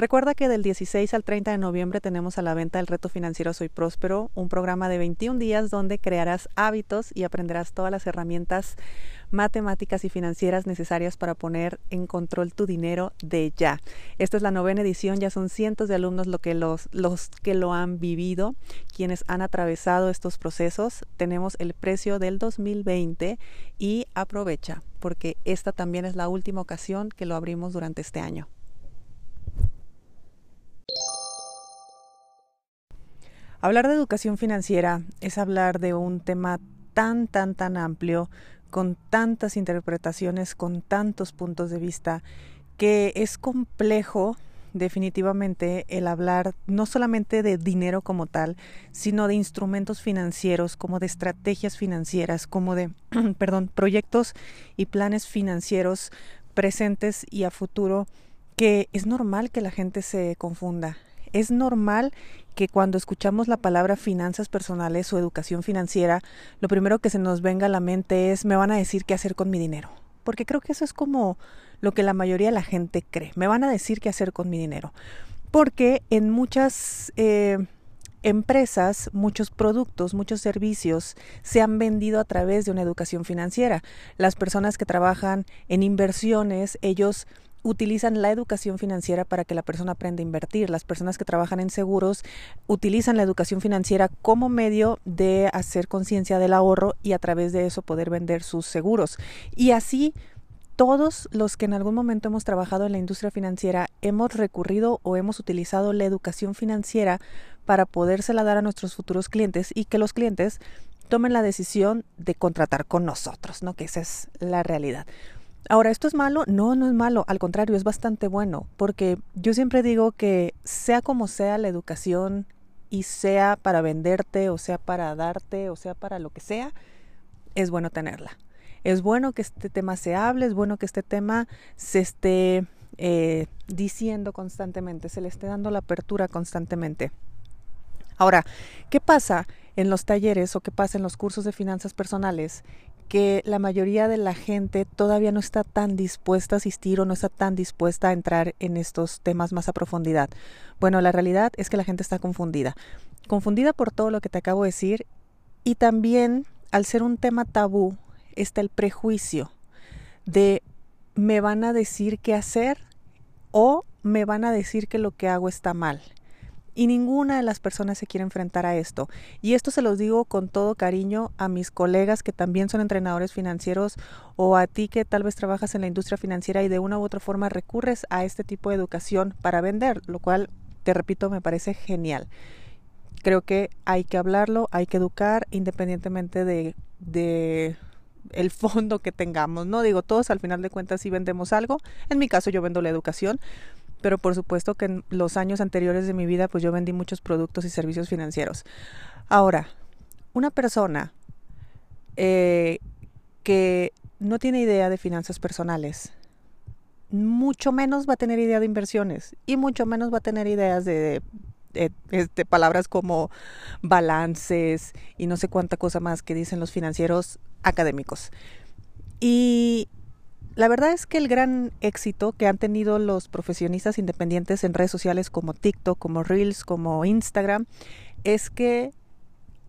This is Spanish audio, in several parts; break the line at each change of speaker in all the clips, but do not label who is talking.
Recuerda que del 16 al 30 de noviembre tenemos a la venta el Reto Financiero Soy Próspero, un programa de 21 días donde crearás hábitos y aprenderás todas las herramientas matemáticas y financieras necesarias para poner en control tu dinero de ya. Esta es la novena edición, ya son cientos de alumnos lo que los, los que lo han vivido, quienes han atravesado estos procesos. Tenemos el precio del 2020 y aprovecha porque esta también es la última ocasión que lo abrimos durante este año. Hablar de educación financiera es hablar de un tema tan, tan, tan amplio, con tantas interpretaciones, con tantos puntos de vista, que es complejo definitivamente el hablar no solamente de dinero como tal, sino de instrumentos financieros, como de estrategias financieras, como de, perdón, proyectos y planes financieros presentes y a futuro, que es normal que la gente se confunda. Es normal que cuando escuchamos la palabra finanzas personales o educación financiera, lo primero que se nos venga a la mente es me van a decir qué hacer con mi dinero. Porque creo que eso es como lo que la mayoría de la gente cree. Me van a decir qué hacer con mi dinero. Porque en muchas eh, empresas, muchos productos, muchos servicios se han vendido a través de una educación financiera. Las personas que trabajan en inversiones, ellos utilizan la educación financiera para que la persona aprenda a invertir. Las personas que trabajan en seguros utilizan la educación financiera como medio de hacer conciencia del ahorro y a través de eso poder vender sus seguros. Y así todos los que en algún momento hemos trabajado en la industria financiera hemos recurrido o hemos utilizado la educación financiera para podérsela dar a nuestros futuros clientes y que los clientes tomen la decisión de contratar con nosotros, ¿no? Que esa es la realidad. Ahora, ¿esto es malo? No, no es malo, al contrario, es bastante bueno, porque yo siempre digo que sea como sea la educación y sea para venderte o sea para darte o sea para lo que sea, es bueno tenerla. Es bueno que este tema se hable, es bueno que este tema se esté eh, diciendo constantemente, se le esté dando la apertura constantemente. Ahora, ¿qué pasa en los talleres o qué pasa en los cursos de finanzas personales que la mayoría de la gente todavía no está tan dispuesta a asistir o no está tan dispuesta a entrar en estos temas más a profundidad. Bueno, la realidad es que la gente está confundida. Confundida por todo lo que te acabo de decir y también al ser un tema tabú está el prejuicio de me van a decir qué hacer o me van a decir que lo que hago está mal. Y ninguna de las personas se quiere enfrentar a esto. Y esto se los digo con todo cariño a mis colegas que también son entrenadores financieros o a ti que tal vez trabajas en la industria financiera y de una u otra forma recurres a este tipo de educación para vender, lo cual, te repito, me parece genial. Creo que hay que hablarlo, hay que educar independientemente de, de el fondo que tengamos, ¿no? Digo, todos al final de cuentas sí vendemos algo. En mi caso yo vendo la educación, pero por supuesto que en los años anteriores de mi vida pues yo vendí muchos productos y servicios financieros. Ahora, una persona eh, que no tiene idea de finanzas personales, mucho menos va a tener idea de inversiones y mucho menos va a tener ideas de, de, este, palabras como balances y no sé cuánta cosa más que dicen los financieros académicos. Y la verdad es que el gran éxito que han tenido los profesionistas independientes en redes sociales como TikTok, como Reels, como Instagram, es que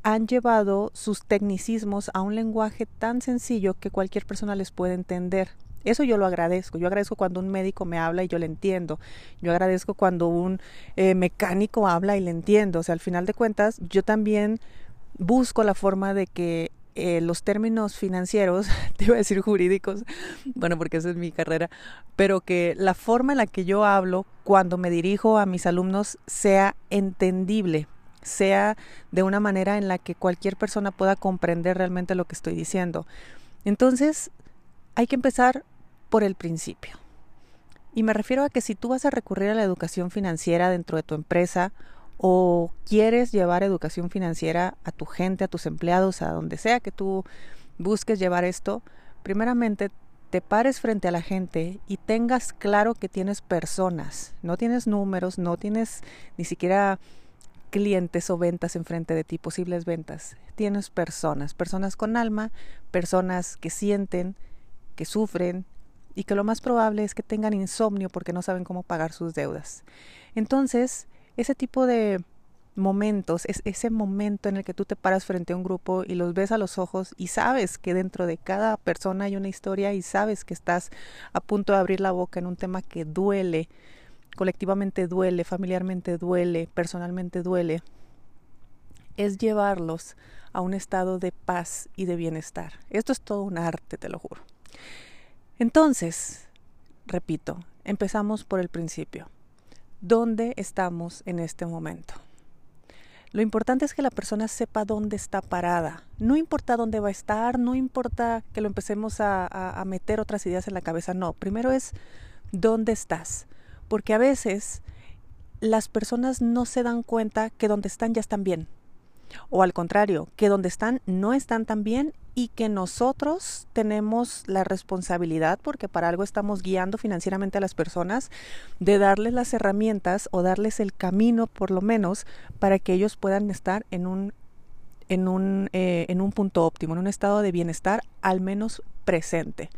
han llevado sus tecnicismos a un lenguaje tan sencillo que cualquier persona les puede entender. Eso yo lo agradezco. Yo agradezco cuando un médico me habla y yo le entiendo. Yo agradezco cuando un eh, mecánico habla y le entiendo. O sea, al final de cuentas, yo también busco la forma de que eh, los términos financieros, te iba a decir jurídicos, bueno, porque esa es mi carrera, pero que la forma en la que yo hablo cuando me dirijo a mis alumnos sea entendible, sea de una manera en la que cualquier persona pueda comprender realmente lo que estoy diciendo. Entonces, hay que empezar por el principio. Y me refiero a que si tú vas a recurrir a la educación financiera dentro de tu empresa o quieres llevar educación financiera a tu gente, a tus empleados, a donde sea que tú busques llevar esto, primeramente te pares frente a la gente y tengas claro que tienes personas, no tienes números, no tienes ni siquiera clientes o ventas enfrente de ti, posibles ventas. Tienes personas, personas con alma, personas que sienten, que sufren y que lo más probable es que tengan insomnio porque no saben cómo pagar sus deudas. Entonces, ese tipo de momentos, es ese momento en el que tú te paras frente a un grupo y los ves a los ojos y sabes que dentro de cada persona hay una historia y sabes que estás a punto de abrir la boca en un tema que duele, colectivamente duele, familiarmente duele, personalmente duele, es llevarlos a un estado de paz y de bienestar. Esto es todo un arte, te lo juro. Entonces, repito, empezamos por el principio. ¿Dónde estamos en este momento? Lo importante es que la persona sepa dónde está parada. No importa dónde va a estar, no importa que lo empecemos a, meter otras ideas en la cabeza, no. Primero es dónde estás. Porque a veces las personas no se dan cuenta que donde están ya están bien. O al contrario, que donde están no están tan bien y que nosotros tenemos la responsabilidad, porque para algo estamos guiando financieramente a las personas, de darles las herramientas o darles el camino, por lo menos, para que ellos puedan estar en un, en un, eh, en un punto óptimo, en un estado de bienestar al menos presente.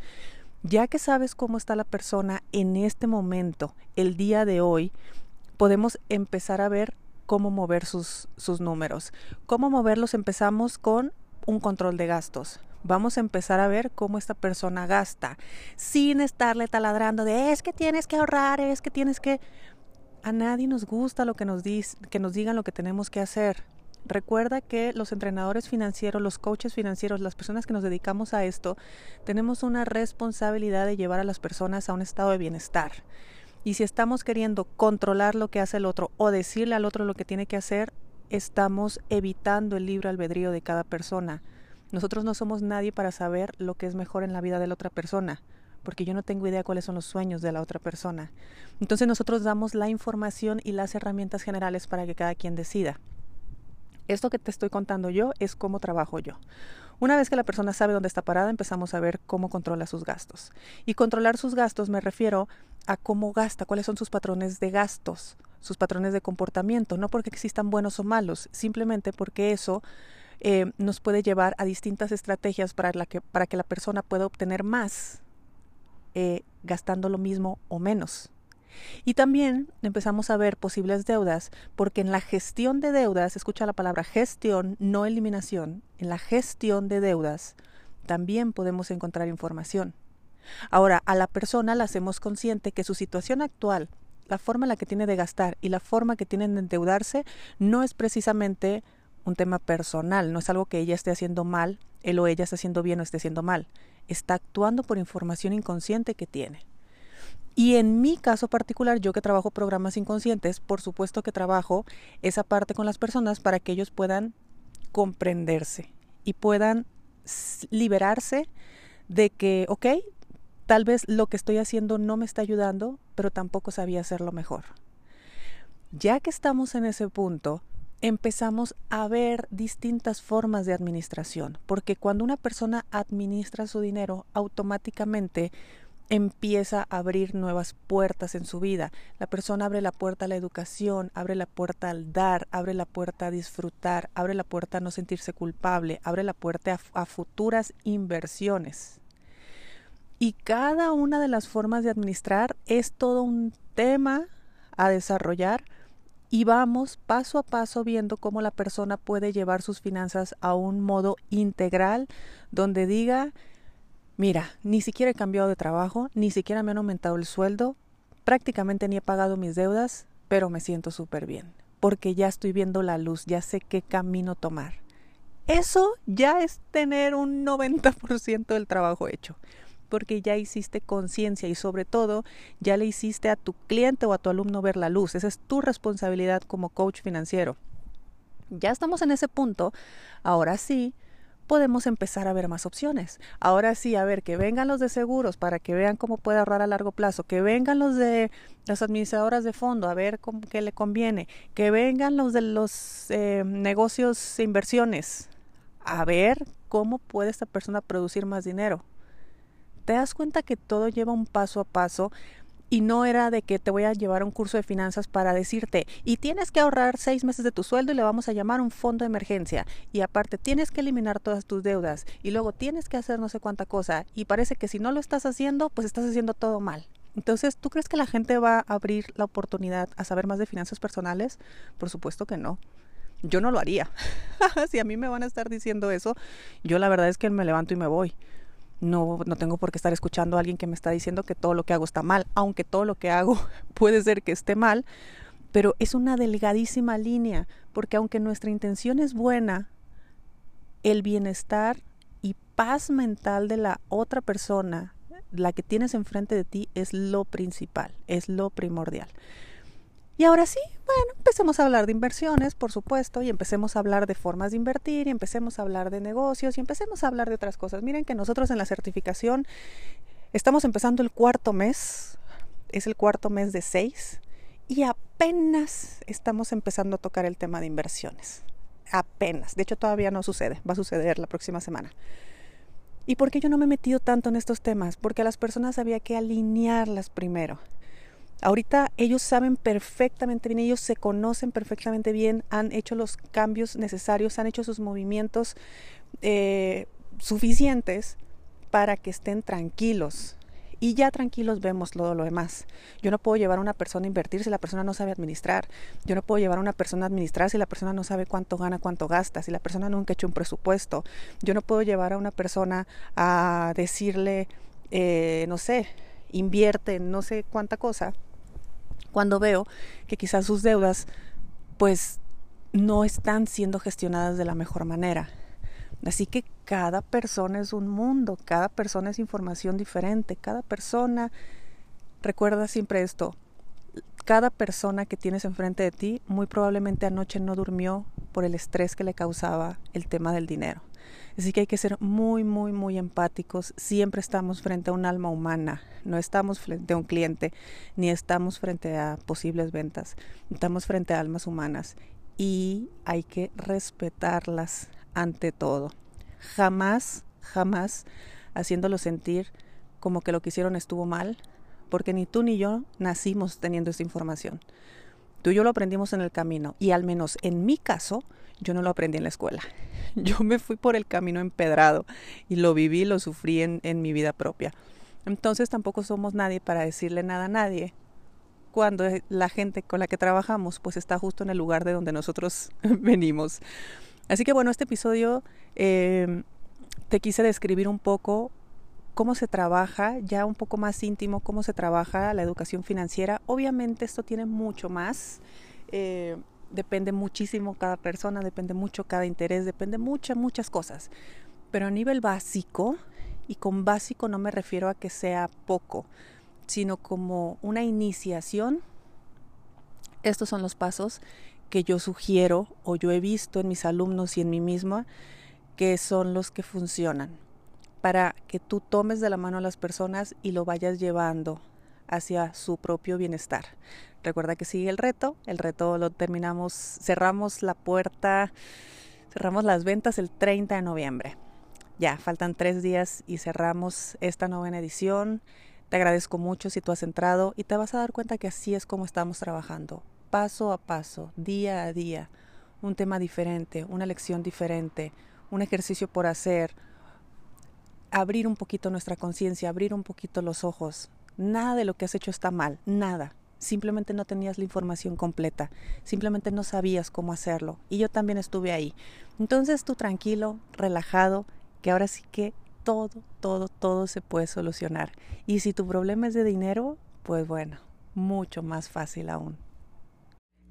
Ya que sabes cómo está la persona en este momento, el día de hoy, podemos empezar a ver cómo mover sus, sus números. ¿Cómo moverlos? Empezamos con un control de gastos. Vamos a empezar a ver cómo esta persona gasta, sin estarle taladrando de es que tienes que ahorrar, es que tienes que... A nadie nos gusta lo que nos, que nos digan lo que tenemos que hacer. Recuerda que los entrenadores financieros, los coaches financieros, las personas que nos dedicamos a esto, tenemos una responsabilidad de llevar a las personas a un estado de bienestar. Y si estamos queriendo controlar lo que hace el otro o decirle al otro lo que tiene que hacer, estamos evitando el libre albedrío de cada persona. Nosotros no somos nadie para saber lo que es mejor en la vida de la otra persona, porque yo no tengo idea cuáles son los sueños de la otra persona. Entonces nosotros damos la información y las herramientas generales para que cada quien decida. Esto que te estoy contando yo es cómo trabajo yo. Una vez que la persona sabe dónde está parada, empezamos a ver cómo controla sus gastos. Y controlar sus gastos me refiero a cómo gasta, cuáles son sus patrones de gastos sus patrones de comportamiento, no porque existan buenos o malos, simplemente porque eso eh, nos puede llevar a distintas estrategias para, que, para que la persona pueda obtener más eh, gastando lo mismo o menos. Y también empezamos a ver posibles deudas, porque en la gestión de deudas, escucha la palabra gestión, no eliminación, en la gestión de deudas también podemos encontrar información. Ahora, a la persona la hacemos consciente que su situación actual la forma en la que tiene de gastar y la forma que tienen de endeudarse no es precisamente un tema personal, no es algo que ella esté haciendo mal, él o ella está haciendo bien o esté haciendo mal, está actuando por información inconsciente que tiene. Y en mi caso particular, yo que trabajo programas inconscientes, por supuesto que trabajo esa parte con las personas para que ellos puedan comprenderse y puedan liberarse de que, ok, Tal vez lo que estoy haciendo no me está ayudando, pero tampoco sabía hacerlo mejor. Ya que estamos en ese punto, empezamos a ver distintas formas de administración, porque cuando una persona administra su dinero, automáticamente empieza a abrir nuevas puertas en su vida. La persona abre la puerta a la educación, abre la puerta al dar, abre la puerta a disfrutar, abre la puerta a no sentirse culpable, abre la puerta a, a futuras inversiones. Y cada una de las formas de administrar es todo un tema a desarrollar y vamos paso a paso viendo cómo la persona puede llevar sus finanzas a un modo integral donde diga, mira, ni siquiera he cambiado de trabajo, ni siquiera me han aumentado el sueldo, prácticamente ni he pagado mis deudas, pero me siento súper bien, porque ya estoy viendo la luz, ya sé qué camino tomar. Eso ya es tener un 90% del trabajo hecho porque ya hiciste conciencia y sobre todo ya le hiciste a tu cliente o a tu alumno ver la luz. Esa es tu responsabilidad como coach financiero. Ya estamos en ese punto. Ahora sí, podemos empezar a ver más opciones. Ahora sí, a ver, que vengan los de seguros para que vean cómo puede ahorrar a largo plazo, que vengan los de las administradoras de fondo a ver cómo, qué le conviene, que vengan los de los eh, negocios e inversiones a ver cómo puede esta persona producir más dinero te das cuenta que todo lleva un paso a paso y no era de que te voy a llevar a un curso de finanzas para decirte, y tienes que ahorrar seis meses de tu sueldo y le vamos a llamar un fondo de emergencia. Y aparte, tienes que eliminar todas tus deudas. Y luego tienes que hacer no sé cuánta cosa. Y parece que si no lo estás haciendo, pues estás haciendo todo mal. Entonces, ¿tú crees que la gente va a abrir la oportunidad a saber más de finanzas personales? Por supuesto que no. Yo no lo haría. si a mí me van a estar diciendo eso, yo la verdad es que me levanto y me voy. No, no tengo por qué estar escuchando a alguien que me está diciendo que todo lo que hago está mal, aunque todo lo que hago puede ser que esté mal, pero es una delgadísima línea, porque aunque nuestra intención es buena, el bienestar y paz mental de la otra persona la que tienes enfrente de ti es lo principal, es lo primordial. Y ahora sí, bueno, empecemos a hablar de inversiones, por supuesto, y empecemos a hablar de formas de invertir, y empecemos a hablar de negocios, y empecemos a hablar de otras cosas. Miren que nosotros en la certificación estamos empezando el cuarto mes, es el cuarto mes de seis, y apenas estamos empezando a tocar el tema de inversiones. Apenas. De hecho, todavía no sucede, va a suceder la próxima semana. ¿Y por qué yo no me he metido tanto en estos temas? Porque a las personas había que alinearlas primero. Ahorita ellos saben perfectamente bien, ellos se conocen perfectamente bien, han hecho los cambios necesarios, han hecho sus movimientos eh, suficientes para que estén tranquilos, y ya tranquilos vemos todo lo demás. Yo no puedo llevar a una persona a invertir si la persona no sabe administrar. Yo no puedo llevar a una persona a administrar si la persona no sabe cuánto gana, cuánto gasta, si la persona nunca ha hecho un presupuesto. Yo no puedo llevar a una persona a decirle, eh, no sé, invierte no sé cuánta cosa, cuando veo que quizás sus deudas pues no están siendo gestionadas de la mejor manera. Así que cada persona es un mundo, cada persona es información diferente, cada persona, recuerda siempre esto, cada persona que tienes enfrente de ti muy probablemente anoche no durmió por el estrés que le causaba el tema del dinero. Así que hay que ser muy, muy, muy empáticos. Siempre estamos frente a un alma humana, no estamos frente a un cliente, ni estamos frente a posibles ventas. Estamos frente a almas humanas y hay que respetarlas ante todo. Jamás, jamás haciéndolo sentir como que lo que hicieron estuvo mal, porque ni tú ni yo nacimos teniendo esa información. Tú y yo lo aprendimos en el camino y al menos en mi caso yo no lo aprendí en la escuela. Yo me fui por el camino empedrado y lo viví, lo sufrí en, mi vida propia. Entonces tampoco somos nadie para decirle nada a nadie cuando la gente con la que trabajamos pues está justo en el lugar de donde nosotros venimos. Así que bueno, este episodio eh, te quise describir un poco cómo se trabaja, ya un poco más íntimo, cómo se trabaja la educación financiera. Obviamente esto tiene mucho más. Eh, depende muchísimo cada persona, depende mucho cada interés, depende muchas, muchas cosas. Pero a nivel básico, y con básico no me refiero a que sea poco, sino como una iniciación, estos son los pasos que yo sugiero o yo he visto en mis alumnos y en mí misma que son los que funcionan para que tú tomes de la mano a las personas y lo vayas llevando hacia su propio bienestar. Recuerda que sigue el reto, el reto lo terminamos, cerramos la puerta, cerramos las ventas el 30 de noviembre. Ya, faltan tres días y cerramos esta novena edición. Te agradezco mucho si tú has entrado y te vas a dar cuenta que así es como estamos trabajando paso a paso, día a día, un tema diferente, una lección diferente, un ejercicio por hacer, abrir un poquito nuestra conciencia, abrir un poquito los ojos. Nada de lo que has hecho está mal, nada. Simplemente no tenías la información completa, simplemente no sabías cómo hacerlo. Y yo también estuve ahí. Entonces tú tranquilo, relajado, que ahora sí que todo, todo, todo se puede solucionar. Y si tu problema es de dinero, pues bueno, mucho más fácil aún.